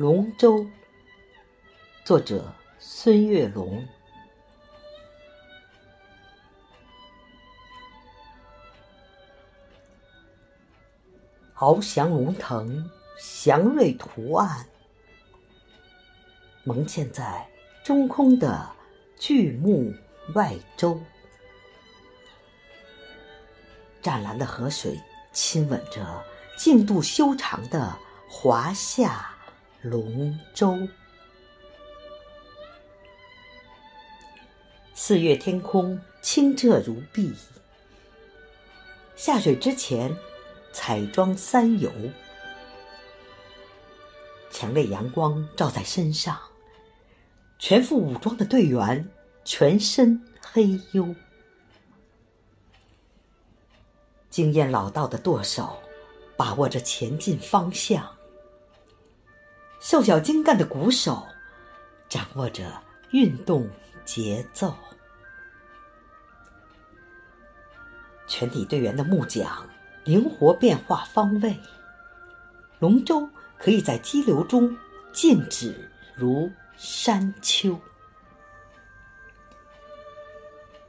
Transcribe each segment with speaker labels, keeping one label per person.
Speaker 1: 龙舟，作者孙月龙。翱翔龙腾，祥瑞图案，蒙嵌在中空的巨木外周。湛蓝的河水亲吻着净度修长的华夏龙舟。四月天空清澈如碧，下水之前彩妆三游，强烈阳光照在身上，全副武装的队员全身黑黝。经验老道的舵手，把握着前进方向；瘦小精干的鼓手，掌握着运动节奏。全体队员的木桨灵活变化方位，龙舟可以在激流中静止如山丘。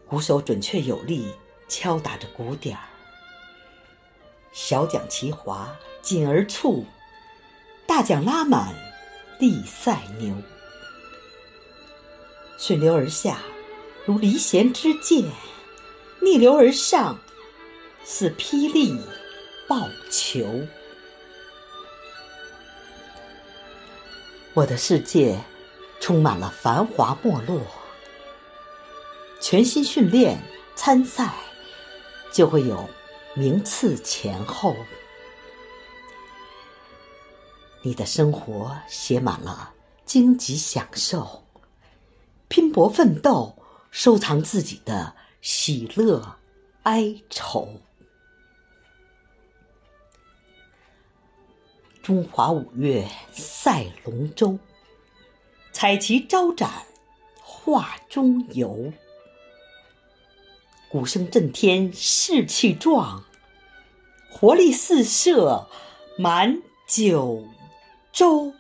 Speaker 1: 鼓手准确有力敲打着鼓点儿。小桨齐划，紧而促；大桨拉满，力赛牛。顺流而下，如离弦之箭；逆流而上，似霹雳爆球。我的世界充满了繁华没落。全心训练参赛，就会有。名次前后，你的生活写满了荆棘享受，拼搏奋斗，收藏自己的喜乐哀愁。中华五岳赛龙舟，彩旗招展画中游。鼓声震天，士气壮，活力四射满九周